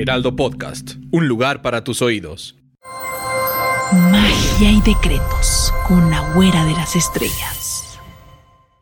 Heraldo Podcast, un lugar para tus oídos. Magia y decretos con la güera de las estrellas.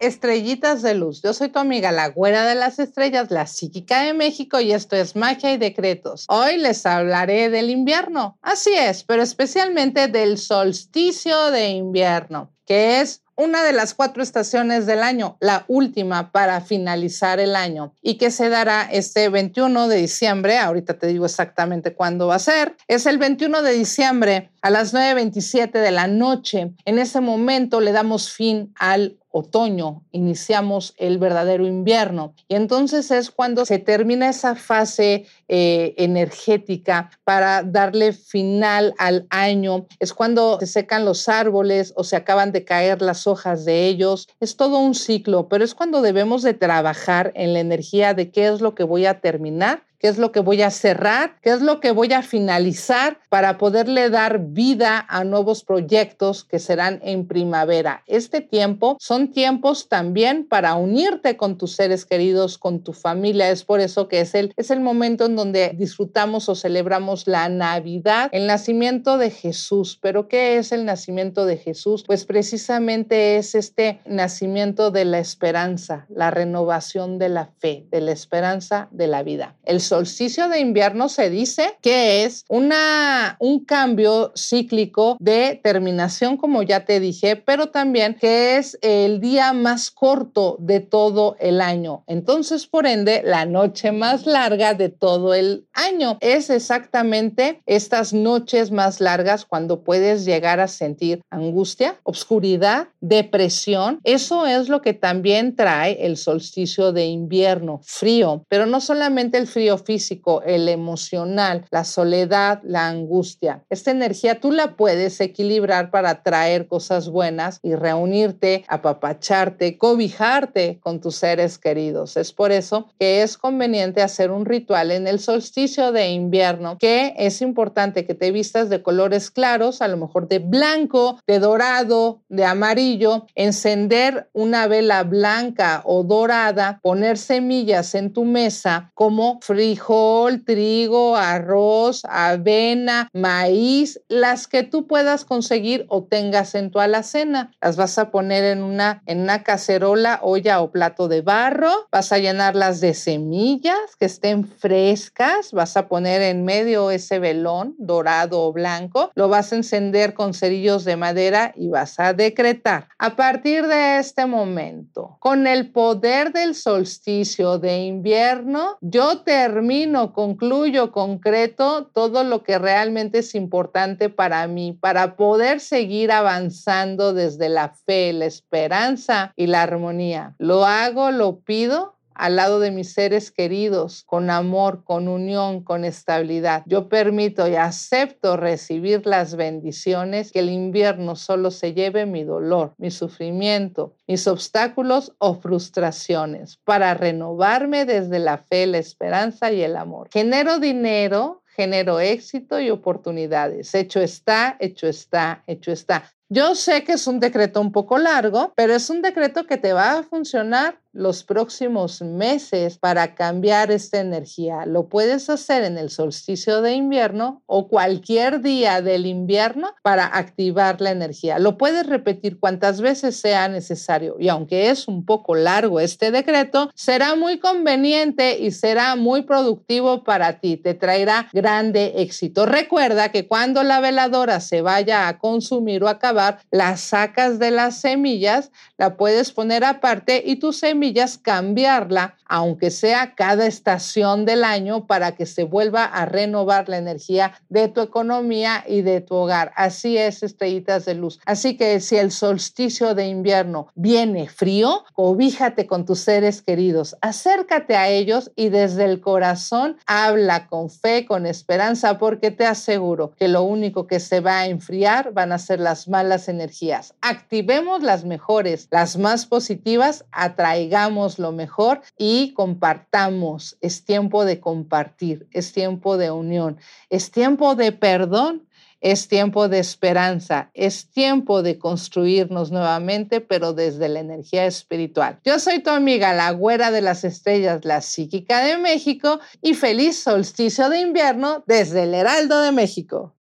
Estrellitas de luz. Yo soy tu amiga, la güera de las estrellas, la psíquica de México, y esto es Magia y Decretos. Hoy les hablaré del invierno. Así es, pero especialmente del solsticio de invierno, que es una de las cuatro estaciones del año, la última para finalizar el año y que se dará este 21 de diciembre, ahorita te digo exactamente cuándo va a ser, es el 21 de diciembre a las 9.27 de la noche. En ese momento le damos fin al otoño, iniciamos el verdadero invierno. Y entonces es cuando se termina esa fase eh, energética para darle final al año. Es cuando se secan los árboles o se acaban de caer las hojas de ellos. Es todo un ciclo, pero es cuando debemos de trabajar en la energía de qué es lo que voy a terminar qué es lo que voy a cerrar, qué es lo que voy a finalizar para poderle dar vida a nuevos proyectos que serán en primavera. Este tiempo son tiempos también para unirte con tus seres queridos, con tu familia. Es por eso que es el, es el momento en donde disfrutamos o celebramos la Navidad, el nacimiento de Jesús. Pero ¿qué es el nacimiento de Jesús? Pues precisamente es este nacimiento de la esperanza, la renovación de la fe, de la esperanza de la vida. Solsticio de invierno se dice que es una, un cambio cíclico de terminación, como ya te dije, pero también que es el día más corto de todo el año. Entonces, por ende, la noche más larga de todo el año es exactamente estas noches más largas cuando puedes llegar a sentir angustia, obscuridad, depresión. Eso es lo que también trae el solsticio de invierno, frío, pero no solamente el frío físico, el emocional, la soledad, la angustia. Esta energía tú la puedes equilibrar para traer cosas buenas y reunirte, apapacharte, cobijarte con tus seres queridos. Es por eso que es conveniente hacer un ritual en el solsticio de invierno, que es importante que te vistas de colores claros, a lo mejor de blanco, de dorado, de amarillo, encender una vela blanca o dorada, poner semillas en tu mesa como frijol, trigo, arroz, avena, maíz, las que tú puedas conseguir o tengas en tu alacena. Las vas a poner en una, en una cacerola, olla o plato de barro. Vas a llenarlas de semillas que estén frescas. Vas a poner en medio ese velón dorado o blanco. Lo vas a encender con cerillos de madera y vas a decretar. A partir de este momento, con el poder del solsticio de invierno, yo termino, concluyo, concreto todo lo que realmente es importante para mí, para poder seguir avanzando desde la fe, la esperanza y la armonía. Lo hago, lo pido al lado de mis seres queridos, con amor, con unión, con estabilidad. Yo permito y acepto recibir las bendiciones que el invierno solo se lleve mi dolor, mi sufrimiento, mis obstáculos o frustraciones para renovarme desde la fe, la esperanza y el amor. Genero dinero, genero éxito y oportunidades. Hecho está, hecho está, hecho está. Yo sé que es un decreto un poco largo, pero es un decreto que te va a funcionar los próximos meses para cambiar esta energía. Lo puedes hacer en el solsticio de invierno o cualquier día del invierno para activar la energía. Lo puedes repetir cuantas veces sea necesario y aunque es un poco largo este decreto, será muy conveniente y será muy productivo para ti. Te traerá grande éxito. Recuerda que cuando la veladora se vaya a consumir o acabar, la sacas de las semillas, la puedes poner aparte y tus semillas cambiarla, aunque sea cada estación del año, para que se vuelva a renovar la energía de tu economía y de tu hogar. Así es, estrellitas de luz. Así que si el solsticio de invierno viene frío, cobíjate con tus seres queridos, acércate a ellos y desde el corazón habla con fe, con esperanza, porque te aseguro que lo único que se va a enfriar van a ser las malas energías. Activemos las mejores, las más positivas, atraigamos lo mejor y compartamos. Es tiempo de compartir, es tiempo de unión, es tiempo de perdón es tiempo de esperanza, es tiempo de construirnos nuevamente, pero desde la energía espiritual. Yo soy tu amiga, la güera de las estrellas, la psíquica de México, y feliz solsticio de invierno desde el Heraldo de México.